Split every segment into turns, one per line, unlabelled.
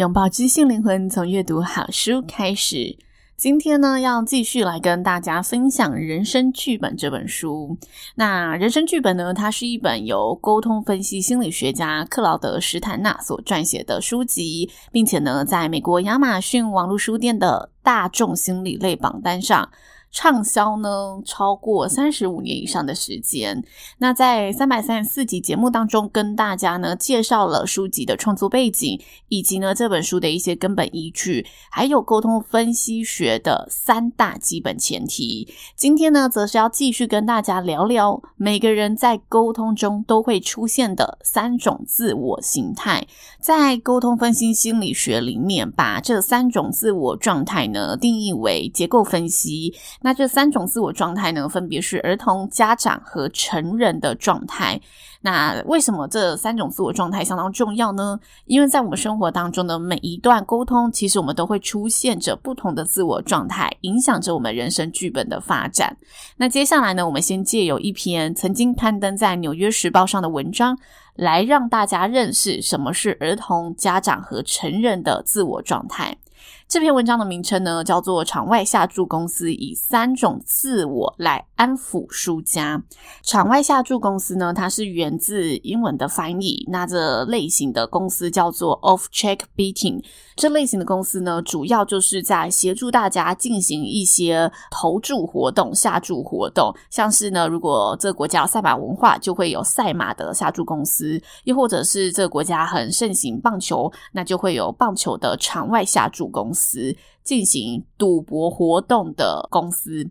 拥抱知性灵魂，从阅读好书开始。今天呢，要继续来跟大家分享《人生剧本》这本书。那《人生剧本》呢，它是一本由沟通分析心理学家克劳德·史坦纳所撰写的书籍，并且呢，在美国亚马逊网络书店的大众心理类榜单上。畅销呢，超过三十五年以上的时间。那在三百三十四集节目当中，跟大家呢介绍了书籍的创作背景，以及呢这本书的一些根本依据，还有沟通分析学的三大基本前提。今天呢，则是要继续跟大家聊聊每个人在沟通中都会出现的三种自我形态。在沟通分析心理学里面，把这三种自我状态呢定义为结构分析。那这三种自我状态呢，分别是儿童、家长和成人的状态。那为什么这三种自我状态相当重要呢？因为在我们生活当中的每一段沟通，其实我们都会出现着不同的自我状态，影响着我们人生剧本的发展。那接下来呢，我们先借由一篇曾经刊登在《纽约时报》上的文章，来让大家认识什么是儿童、家长和成人的自我状态。这篇文章的名称呢，叫做《场外下注公司以三种自我来安抚输家》。场外下注公司呢，它是源自英文的翻译。那这类型的公司叫做 Off-Check Betting。这类型的公司呢，主要就是在协助大家进行一些投注活动、下注活动。像是呢，如果这个国家赛马文化，就会有赛马的下注公司；又或者是这个国家很盛行棒球，那就会有棒球的场外下注公司。司进行赌博活动的公司，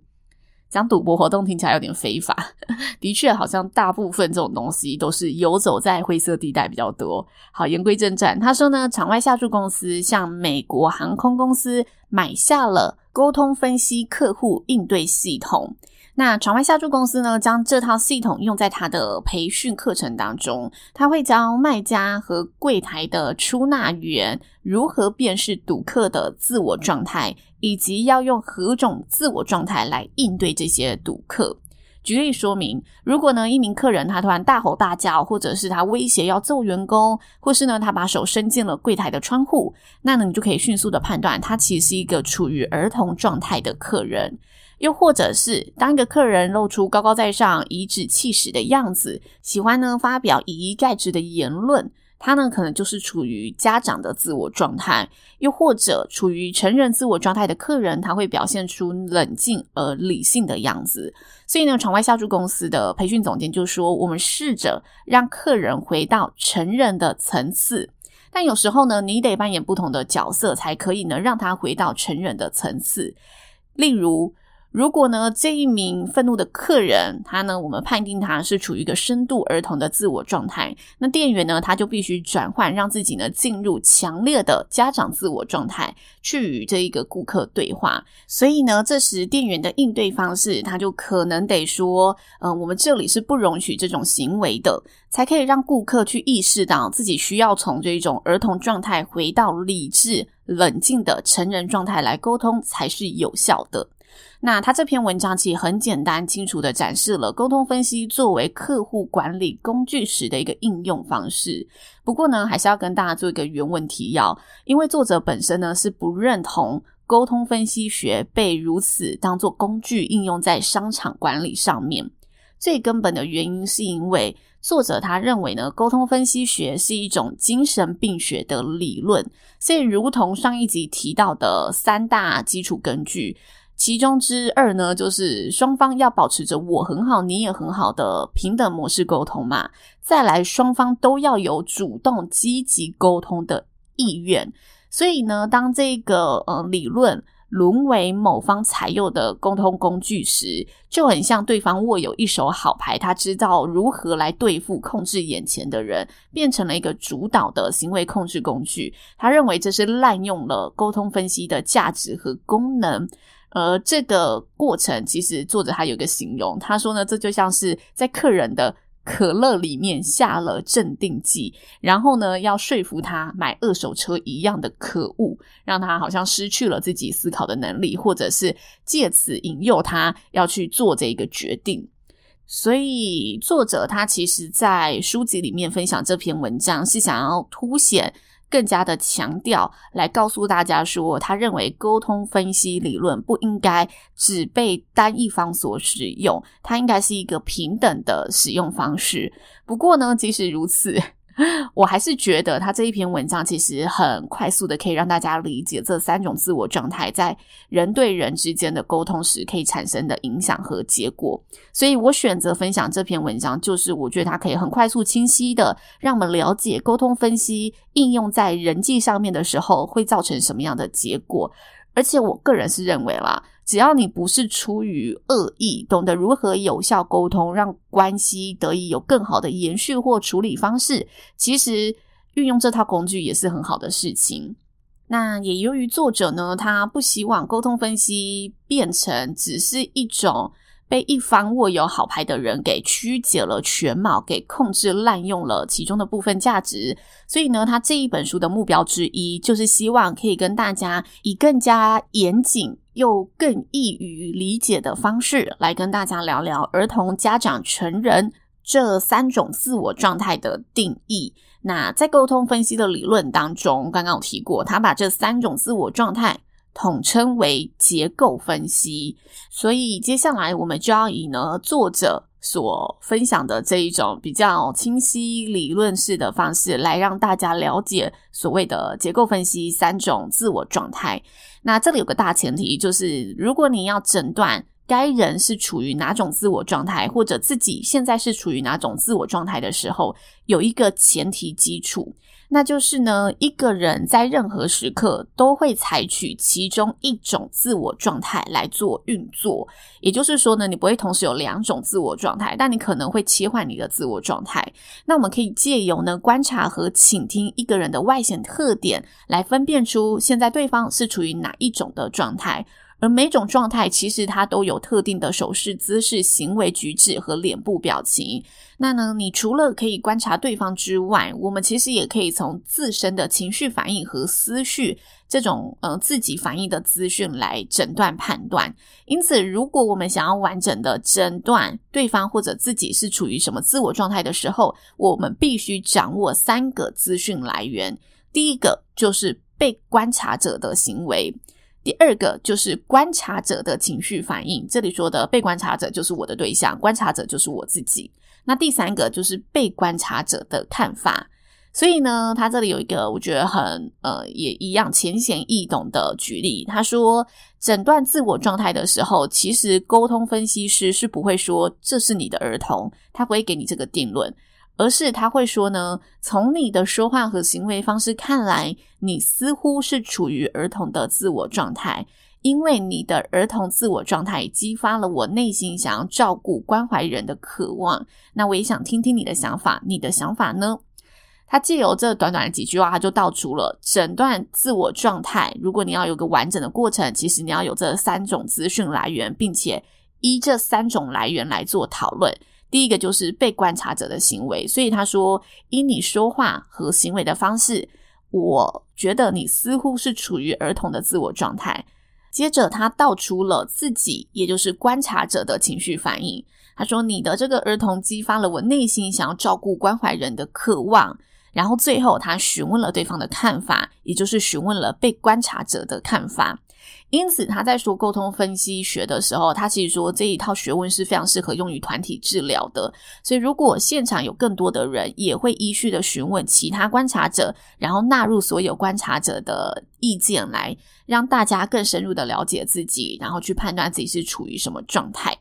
讲赌博活动听起来有点非法，的确，好像大部分这种东西都是游走在灰色地带比较多。好，言归正传，他说呢，场外下注公司向美国航空公司买下了沟通分析客户应对系统。那场外下注公司呢，将这套系统用在他的培训课程当中。他会教卖家和柜台的出纳员如何辨识赌客的自我状态，以及要用何种自我状态来应对这些赌客。举例说明，如果呢，一名客人他突然大吼大叫，或者是他威胁要揍员工，或是呢，他把手伸进了柜台的窗户，那呢，你就可以迅速的判断，他其实是一个处于儿童状态的客人。又或者是当一个客人露出高高在上、颐指气使的样子，喜欢呢发表以一概之的言论，他呢可能就是处于家长的自我状态。又或者处于成人自我状态的客人，他会表现出冷静而理性的样子。所以呢，场外下注公司的培训总监就说：“我们试着让客人回到成人的层次，但有时候呢，你得扮演不同的角色，才可以呢让他回到成人的层次。例如。”如果呢，这一名愤怒的客人，他呢，我们判定他是处于一个深度儿童的自我状态，那店员呢，他就必须转换，让自己呢进入强烈的家长自我状态，去与这一个顾客对话。所以呢，这时店员的应对方式，他就可能得说，嗯、呃，我们这里是不容许这种行为的，才可以让顾客去意识到自己需要从这种儿童状态回到理智、冷静的成人状态来沟通，才是有效的。那他这篇文章其实很简单、清楚地展示了沟通分析作为客户管理工具时的一个应用方式。不过呢，还是要跟大家做一个原文提要，因为作者本身呢是不认同沟通分析学被如此当做工具应用在商场管理上面。最根本的原因是因为作者他认为呢，沟通分析学是一种精神病学的理论，所以如同上一集提到的三大基础根据。其中之二呢，就是双方要保持着我很好，你也很好的平等模式沟通嘛。再来，双方都要有主动积极沟通的意愿。所以呢，当这个呃理论沦为某方采用的沟通工具时，就很像对方握有一手好牌，他知道如何来对付、控制眼前的人，变成了一个主导的行为控制工具。他认为这是滥用了沟通分析的价值和功能。而这个过程，其实作者他有一个形容，他说呢，这就像是在客人的可乐里面下了镇定剂，然后呢，要说服他买二手车一样的可恶，让他好像失去了自己思考的能力，或者是借此引诱他要去做这个决定。所以，作者他其实在书籍里面分享这篇文章，是想要凸显。更加的强调，来告诉大家说，他认为沟通分析理论不应该只被单一方所使用，它应该是一个平等的使用方式。不过呢，即使如此，我还是觉得他这一篇文章其实很快速的可以让大家理解这三种自我状态在人对人之间的沟通时可以产生的影响和结果。所以我选择分享这篇文章，就是我觉得它可以很快速、清晰的让我们了解沟通分析应用在人际上面的时候会造成什么样的结果。而且我个人是认为啦。只要你不是出于恶意，懂得如何有效沟通，让关系得以有更好的延续或处理方式，其实运用这套工具也是很好的事情。那也由于作者呢，他不希望沟通分析变成只是一种。被一方握有好牌的人给曲解了全貌，给控制滥用了其中的部分价值。所以呢，他这一本书的目标之一，就是希望可以跟大家以更加严谨又更易于理解的方式，来跟大家聊聊儿童、家长、成人这三种自我状态的定义。那在沟通分析的理论当中，刚刚有提过，他把这三种自我状态。统称为结构分析，所以接下来我们就要以呢作者所分享的这一种比较清晰理论式的方式来让大家了解所谓的结构分析三种自我状态。那这里有个大前提，就是如果你要诊断该人是处于哪种自我状态，或者自己现在是处于哪种自我状态的时候，有一个前提基础。那就是呢，一个人在任何时刻都会采取其中一种自我状态来做运作，也就是说呢，你不会同时有两种自我状态，但你可能会切换你的自我状态。那我们可以借由呢观察和倾听一个人的外显特点，来分辨出现在对方是处于哪一种的状态。而每种状态其实它都有特定的手势、姿势、行为举止和脸部表情。那呢，你除了可以观察对方之外，我们其实也可以从自身的情绪反应和思绪这种呃自己反应的资讯来诊断判断。因此，如果我们想要完整的诊断对方或者自己是处于什么自我状态的时候，我们必须掌握三个资讯来源。第一个就是被观察者的行为。第二个就是观察者的情绪反应，这里说的被观察者就是我的对象，观察者就是我自己。那第三个就是被观察者的看法。所以呢，他这里有一个我觉得很呃也一样浅显易懂的举例。他说，诊断自我状态的时候，其实沟通分析师是不会说这是你的儿童，他不会给你这个定论。而是他会说呢，从你的说话和行为方式看来，你似乎是处于儿童的自我状态，因为你的儿童自我状态激发了我内心想要照顾关怀人的渴望。那我也想听听你的想法，你的想法呢？他借由这短短的几句话，他就道出了诊断自我状态。如果你要有个完整的过程，其实你要有这三种资讯来源，并且依这三种来源来做讨论。第一个就是被观察者的行为，所以他说，以你说话和行为的方式，我觉得你似乎是处于儿童的自我状态。接着他道出了自己，也就是观察者的情绪反应。他说，你的这个儿童激发了我内心想要照顾关怀人的渴望。然后最后他询问了对方的看法，也就是询问了被观察者的看法。因此，他在说沟通分析学的时候，他其实说这一套学问是非常适合用于团体治疗的。所以，如果现场有更多的人，也会依序的询问其他观察者，然后纳入所有观察者的意见，来让大家更深入的了解自己，然后去判断自己是处于什么状态。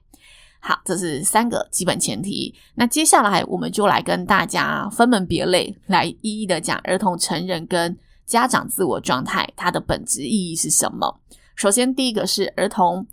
好，这是三个基本前提。那接下来，我们就来跟大家分门别类，来一一的讲儿童、成人跟家长自我状态，它的本质意义是什么？首先，第一个是儿童。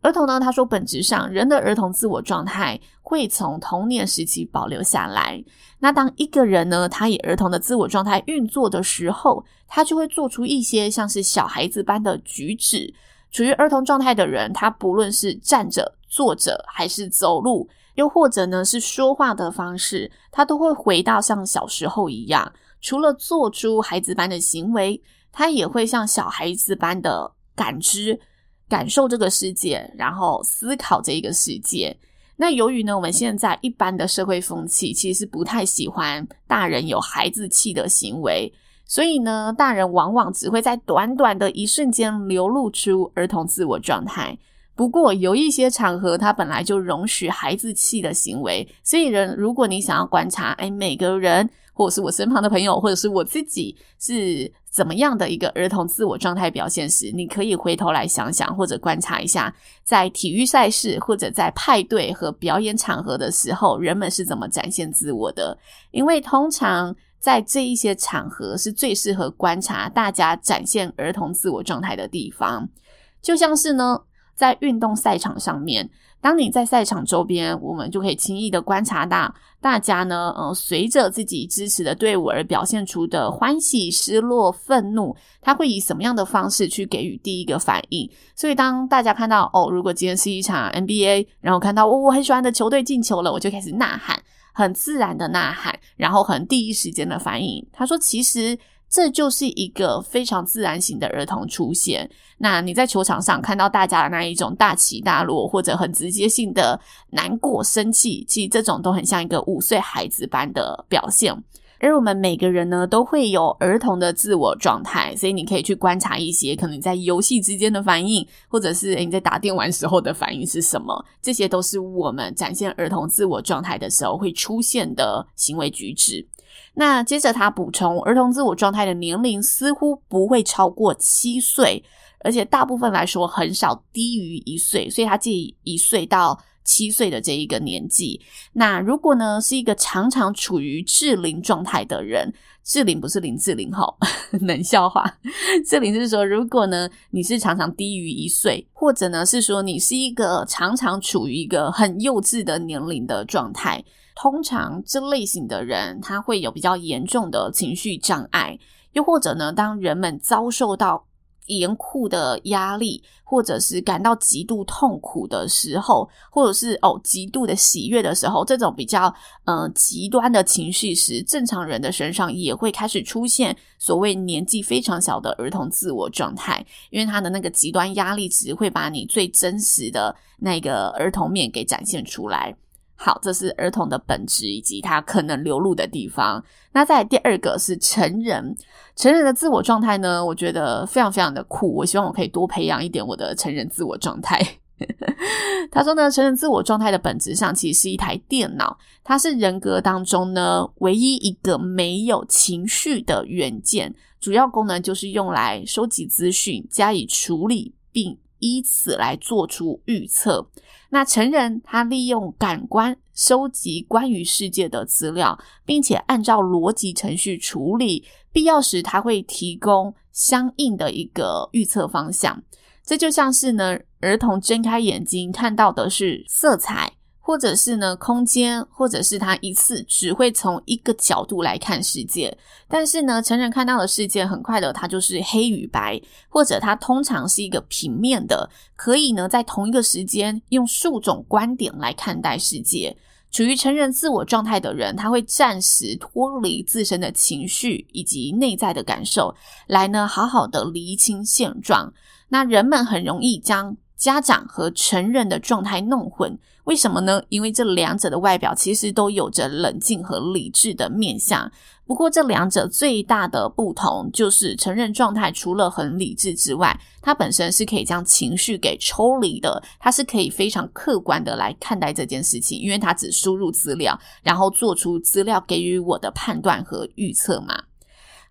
儿童呢，他说，本质上人的儿童自我状态会从童年时期保留下来。那当一个人呢，他以儿童的自我状态运作的时候，他就会做出一些像是小孩子般的举止。处于儿童状态的人，他不论是站着、坐着，还是走路，又或者呢是说话的方式，他都会回到像小时候一样。除了做出孩子般的行为，他也会像小孩子般的感知。感受这个世界，然后思考这一个世界。那由于呢，我们现在一般的社会风气其实不太喜欢大人有孩子气的行为，所以呢，大人往往只会在短短的一瞬间流露出儿童自我状态。不过有一些场合，它本来就容许孩子气的行为，所以人，如果你想要观察，哎，每个人。或者是我身旁的朋友，或者是我自己是怎么样的一个儿童自我状态表现时，你可以回头来想想，或者观察一下，在体育赛事或者在派对和表演场合的时候，人们是怎么展现自我的。因为通常在这一些场合是最适合观察大家展现儿童自我状态的地方，就像是呢，在运动赛场上面。当你在赛场周边，我们就可以轻易的观察到大家呢，呃，随着自己支持的队伍而表现出的欢喜、失落、愤怒，他会以什么样的方式去给予第一个反应？所以，当大家看到哦，如果今天是一场 NBA，然后看到、哦、我很喜欢的球队进球了，我就开始呐喊，很自然的呐喊，然后很第一时间的反应。他说，其实。这就是一个非常自然型的儿童出现。那你在球场上看到大家的那一种大起大落，或者很直接性的难过、生气，其实这种都很像一个五岁孩子般的表现。而我们每个人呢，都会有儿童的自我状态，所以你可以去观察一些可能在游戏之间的反应，或者是你在打电玩时候的反应是什么。这些都是我们展现儿童自我状态的时候会出现的行为举止。那接着他补充，儿童自我状态的年龄似乎不会超过七岁，而且大部分来说很少低于一岁，所以他介意一岁到七岁的这一个年纪。那如果呢是一个常常处于智龄状态的人，智龄不是林志玲哈，冷笑话。智龄是说，如果呢你是常常低于一岁，或者呢是说你是一个常常处于一个很幼稚的年龄的状态。通常这类型的人，他会有比较严重的情绪障碍，又或者呢，当人们遭受到严酷的压力，或者是感到极度痛苦的时候，或者是哦极度的喜悦的时候，这种比较呃极端的情绪时，正常人的身上也会开始出现所谓年纪非常小的儿童自我状态，因为他的那个极端压力值会把你最真实的那个儿童面给展现出来。好，这是儿童的本质以及他可能流露的地方。那在第二个是成人，成人的自我状态呢，我觉得非常非常的酷。我希望我可以多培养一点我的成人自我状态。他说呢，成人自我状态的本质上其实是一台电脑，它是人格当中呢唯一一个没有情绪的元件，主要功能就是用来收集资讯、加以处理，并以此来做出预测。那成人他利用感官收集关于世界的资料，并且按照逻辑程序处理，必要时他会提供相应的一个预测方向。这就像是呢，儿童睁开眼睛看到的是色彩。或者是呢，空间，或者是他一次只会从一个角度来看世界，但是呢，成人看到的世界很快的，它就是黑与白，或者它通常是一个平面的，可以呢，在同一个时间用数种观点来看待世界。处于成人自我状态的人，他会暂时脱离自身的情绪以及内在的感受，来呢，好好的厘清现状。那人们很容易将家长和成人的状态弄混，为什么呢？因为这两者的外表其实都有着冷静和理智的面相。不过，这两者最大的不同就是，成人状态除了很理智之外，它本身是可以将情绪给抽离的，它是可以非常客观的来看待这件事情，因为它只输入资料，然后做出资料给予我的判断和预测嘛。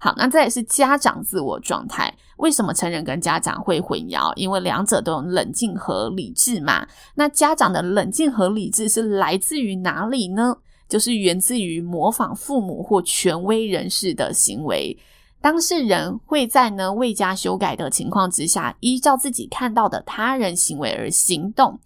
好，那再来是家长自我状态。为什么成人跟家长会混淆？因为两者都有冷静和理智嘛。那家长的冷静和理智是来自于哪里呢？就是源自于模仿父母或权威人士的行为。当事人会在呢未加修改的情况之下，依照自己看到的他人行为而行动。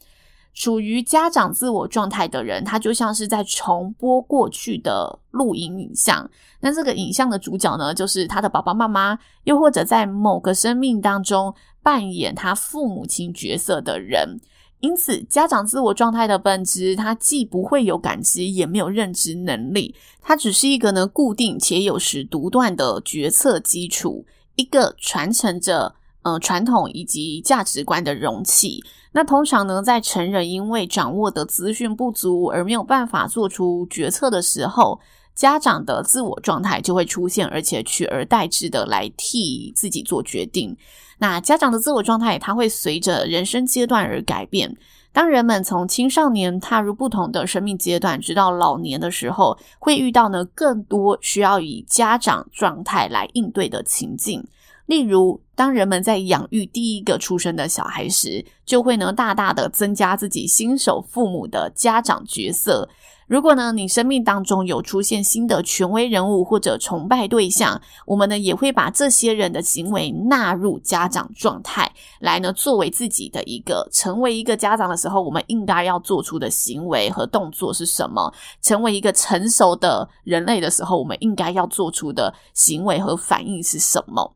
处于家长自我状态的人，他就像是在重播过去的录影影像。那这个影像的主角呢，就是他的爸爸妈妈，又或者在某个生命当中扮演他父母亲角色的人。因此，家长自我状态的本质，它既不会有感知，也没有认知能力，它只是一个呢固定且有时独断的决策基础，一个传承着呃传统以及价值观的容器。那通常呢，在成人因为掌握的资讯不足而没有办法做出决策的时候，家长的自我状态就会出现，而且取而代之的来替自己做决定。那家长的自我状态，它会随着人生阶段而改变。当人们从青少年踏入不同的生命阶段，直到老年的时候，会遇到呢更多需要以家长状态来应对的情境。例如，当人们在养育第一个出生的小孩时，就会呢大大的增加自己新手父母的家长角色。如果呢你生命当中有出现新的权威人物或者崇拜对象，我们呢也会把这些人的行为纳入家长状态，来呢作为自己的一个成为一个家长的时候，我们应该要做出的行为和动作是什么？成为一个成熟的人类的时候，我们应该要做出的行为和反应是什么？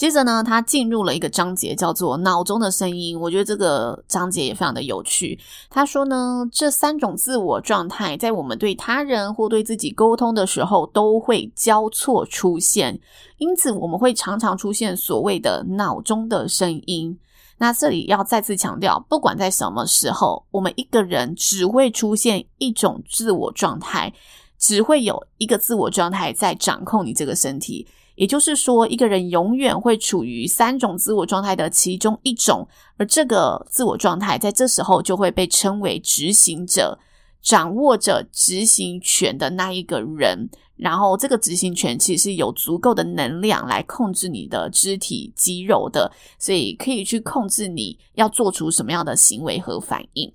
接着呢，他进入了一个章节，叫做“脑中的声音”。我觉得这个章节也非常的有趣。他说呢，这三种自我状态在我们对他人或对自己沟通的时候都会交错出现，因此我们会常常出现所谓的“脑中的声音”。那这里要再次强调，不管在什么时候，我们一个人只会出现一种自我状态，只会有一个自我状态在掌控你这个身体。也就是说，一个人永远会处于三种自我状态的其中一种，而这个自我状态在这时候就会被称为执行者，掌握着执行权的那一个人。然后，这个执行权其实有足够的能量来控制你的肢体肌肉的，所以可以去控制你要做出什么样的行为和反应。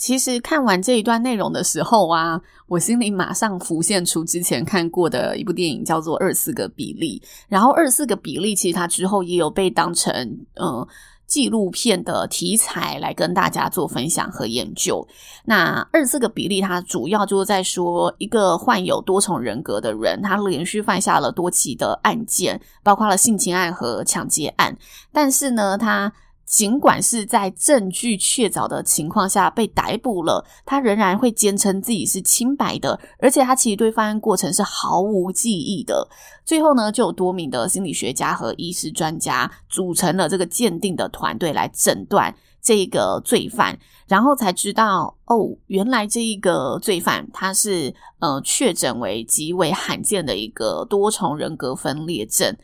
其实看完这一段内容的时候啊，我心里马上浮现出之前看过的一部电影，叫做《二四个比例》。然后，《二四个比例》其实它之后也有被当成嗯纪录片的题材来跟大家做分享和研究。那《二四个比例》它主要就是在说一个患有多重人格的人，他连续犯下了多起的案件，包括了性侵案和抢劫案，但是呢，他尽管是在证据确凿的情况下被逮捕了，他仍然会坚称自己是清白的，而且他其实对犯案过程是毫无记忆的。最后呢，就有多名的心理学家和医师专家组成了这个鉴定的团队来诊断这个罪犯，然后才知道哦，原来这一个罪犯他是呃确诊为极为罕见的一个多重人格分裂症。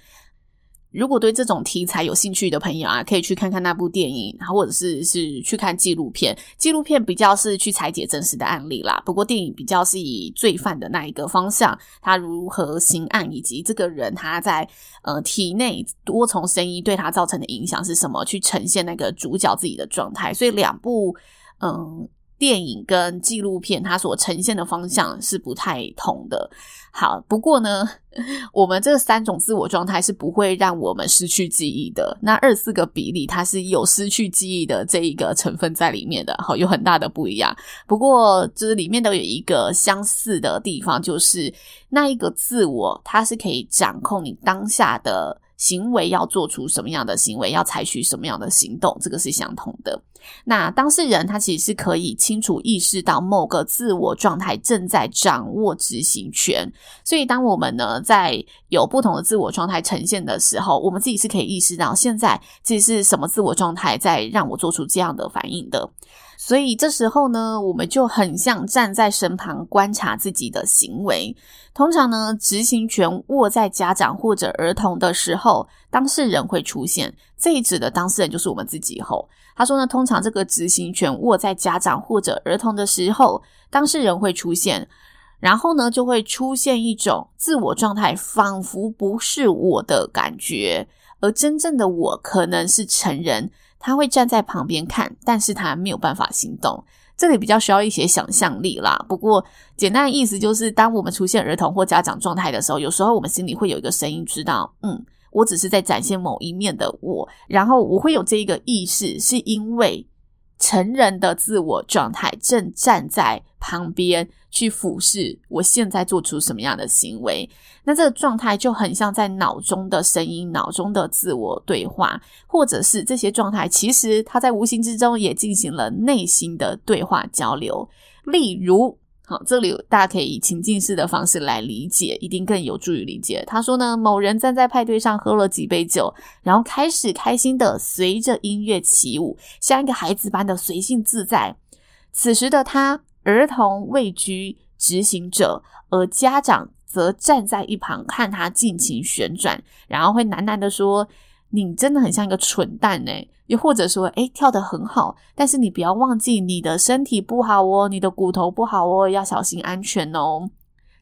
如果对这种题材有兴趣的朋友啊，可以去看看那部电影，然后或者是是去看纪录片。纪录片比较是去裁解真实的案例啦，不过电影比较是以罪犯的那一个方向，他如何行案，以及这个人他在呃体内多重声音对他造成的影响是什么，去呈现那个主角自己的状态。所以两部嗯。电影跟纪录片，它所呈现的方向是不太同的。好，不过呢，我们这三种自我状态是不会让我们失去记忆的。那二四个比例，它是有失去记忆的这一个成分在里面的，好，有很大的不一样。不过，就是里面都有一个相似的地方，就是那一个自我，它是可以掌控你当下的。行为要做出什么样的行为，要采取什么样的行动，这个是相同的。那当事人他其实是可以清楚意识到某个自我状态正在掌握执行权，所以当我们呢在有不同的自我状态呈现的时候，我们自己是可以意识到现在这是什么自我状态在让我做出这样的反应的。所以这时候呢，我们就很像站在身旁观察自己的行为。通常呢，执行权握在家长或者儿童的时候，当事人会出现。这一指的当事人就是我们自己。后他说呢，通常这个执行权握在家长或者儿童的时候，当事人会出现，然后呢，就会出现一种自我状态，仿佛不是我的感觉，而真正的我可能是成人。他会站在旁边看，但是他没有办法行动。这里比较需要一些想象力啦。不过简单的意思就是，当我们出现儿童或家长状态的时候，有时候我们心里会有一个声音，知道，嗯，我只是在展现某一面的我，然后我会有这一个意识，是因为。成人的自我状态正站在旁边去俯视我现在做出什么样的行为，那这个状态就很像在脑中的声音、脑中的自我对话，或者是这些状态，其实它在无形之中也进行了内心的对话交流，例如。好，这里大家可以以情境式的方式来理解，一定更有助于理解。他说呢，某人站在派对上喝了几杯酒，然后开始开心的随着音乐起舞，像一个孩子般的随性自在。此时的他，儿童位居执行者，而家长则站在一旁看他尽情旋转，然后会喃喃的说：“你真的很像一个蠢蛋呢。”又或者说，诶，跳得很好，但是你不要忘记你的身体不好哦，你的骨头不好哦，要小心安全哦。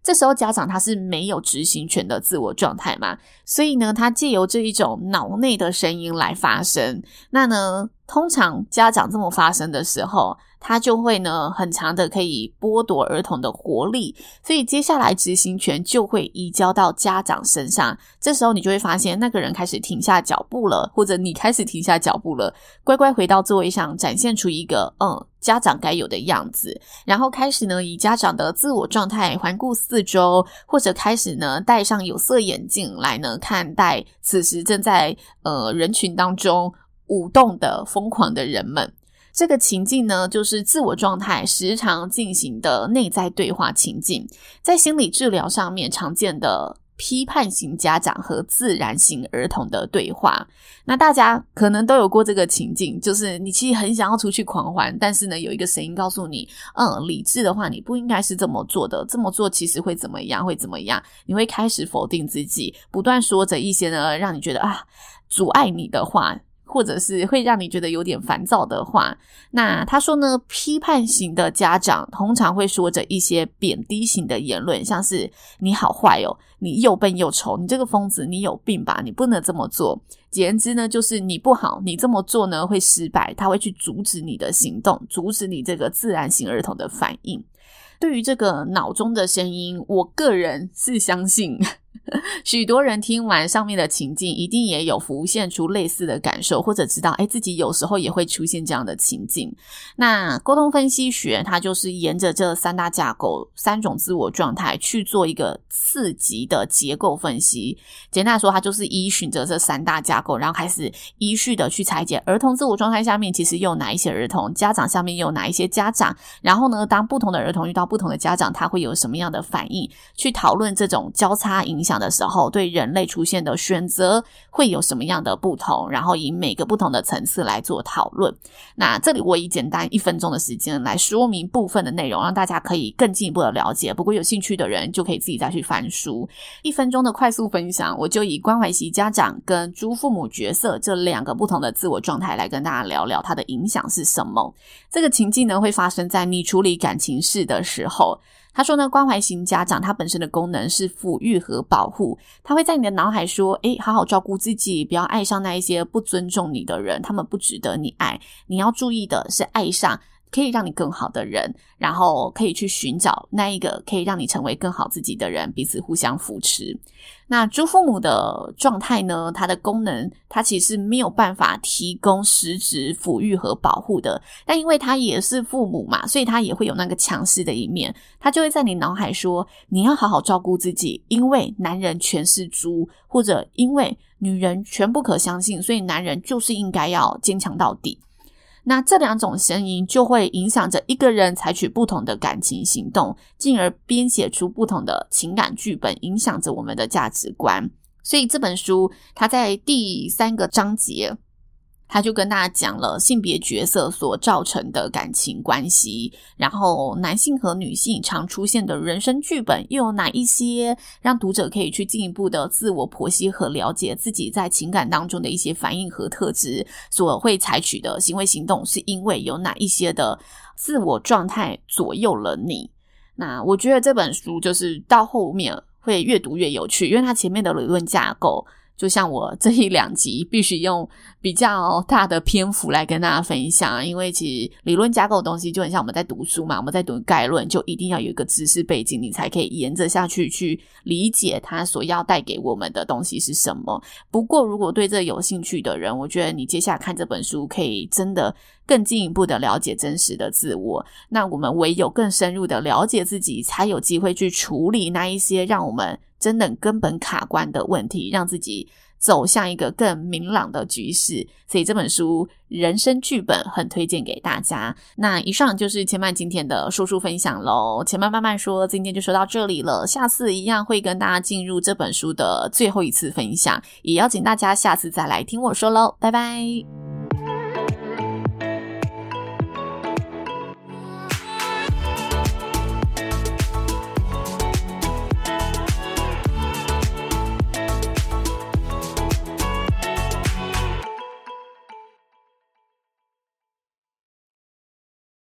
这时候家长他是没有执行权的自我状态嘛，所以呢，他借由这一种脑内的声音来发声。那呢，通常家长这么发声的时候，他就会呢，很常的可以剥夺儿童的活力，所以接下来执行权就会移交到家长身上。这时候你就会发现，那个人开始停下脚步了，或者你开始停下脚步了，乖乖回到座位上，展现出一个嗯家长该有的样子，然后开始呢，以家长的自我状态环顾四周，或者开始呢，戴上有色眼镜来呢，看待此时正在呃人群当中舞动的疯狂的人们。这个情境呢，就是自我状态时常进行的内在对话情境，在心理治疗上面常见的批判型家长和自然型儿童的对话。那大家可能都有过这个情境，就是你其实很想要出去狂欢，但是呢，有一个声音告诉你，嗯，理智的话你不应该是这么做的，这么做其实会怎么样，会怎么样？你会开始否定自己，不断说着一些呢，让你觉得啊，阻碍你的话。或者是会让你觉得有点烦躁的话，那他说呢，批判型的家长通常会说着一些贬低型的言论，像是“你好坏哦，你又笨又丑，你这个疯子，你有病吧，你不能这么做”。简言之呢，就是你不好，你这么做呢会失败，他会去阻止你的行动，阻止你这个自然型儿童的反应。对于这个脑中的声音，我个人是相信。许多人听完上面的情境，一定也有浮现出类似的感受，或者知道，诶，自己有时候也会出现这样的情境。那沟通分析学，它就是沿着这三大架构、三种自我状态去做一个次级的结构分析。简单来说，它就是依循着这三大架构，然后开始依序的去拆解儿童自我状态下面其实有哪一些儿童，家长下面有哪一些家长，然后呢，当不同的儿童遇到不同的家长，他会有什么样的反应？去讨论这种交叉影响。的时候，对人类出现的选择会有什么样的不同？然后以每个不同的层次来做讨论。那这里我以简单一分钟的时间来说明部分的内容，让大家可以更进一步的了解。不过有兴趣的人就可以自己再去翻书。一分钟的快速分享，我就以关怀型家长跟猪父母角色这两个不同的自我状态来跟大家聊聊它的影响是什么。这个情境呢，会发生在你处理感情事的时候。他说呢，关怀型家长他本身的功能是抚育和保护，他会在你的脑海说：“诶，好好照顾自己，不要爱上那一些不尊重你的人，他们不值得你爱。你要注意的是爱上。”可以让你更好的人，然后可以去寻找那一个可以让你成为更好自己的人，彼此互相扶持。那猪父母的状态呢？它的功能，它其实没有办法提供实质抚育和保护的，但因为它也是父母嘛，所以它也会有那个强势的一面，它就会在你脑海说：你要好好照顾自己，因为男人全是猪，或者因为女人全不可相信，所以男人就是应该要坚强到底。那这两种声音就会影响着一个人采取不同的感情行动，进而编写出不同的情感剧本，影响着我们的价值观。所以这本书它在第三个章节。他就跟大家讲了性别角色所造成的感情关系，然后男性和女性常出现的人生剧本又有哪一些，让读者可以去进一步的自我剖析和了解自己在情感当中的一些反应和特质，所会采取的行为行动，是因为有哪一些的自我状态左右了你。那我觉得这本书就是到后面会越读越有趣，因为它前面的理论架构。就像我这一两集必须用比较大的篇幅来跟大家分享，因为其实理论架构的东西就很像我们在读书嘛，我们在读概论，就一定要有一个知识背景，你才可以沿着下去去理解它所要带给我们的东西是什么。不过，如果对这有兴趣的人，我觉得你接下来看这本书，可以真的更进一步的了解真实的自我。那我们唯有更深入的了解自己，才有机会去处理那一些让我们。真的根本卡关的问题，让自己走向一个更明朗的局势。所以这本书《人生剧本》很推荐给大家。那以上就是前半今天的说书分享喽。前半慢慢说，今天就说到这里了。下次一样会跟大家进入这本书的最后一次分享，也邀请大家下次再来听我说喽。拜拜。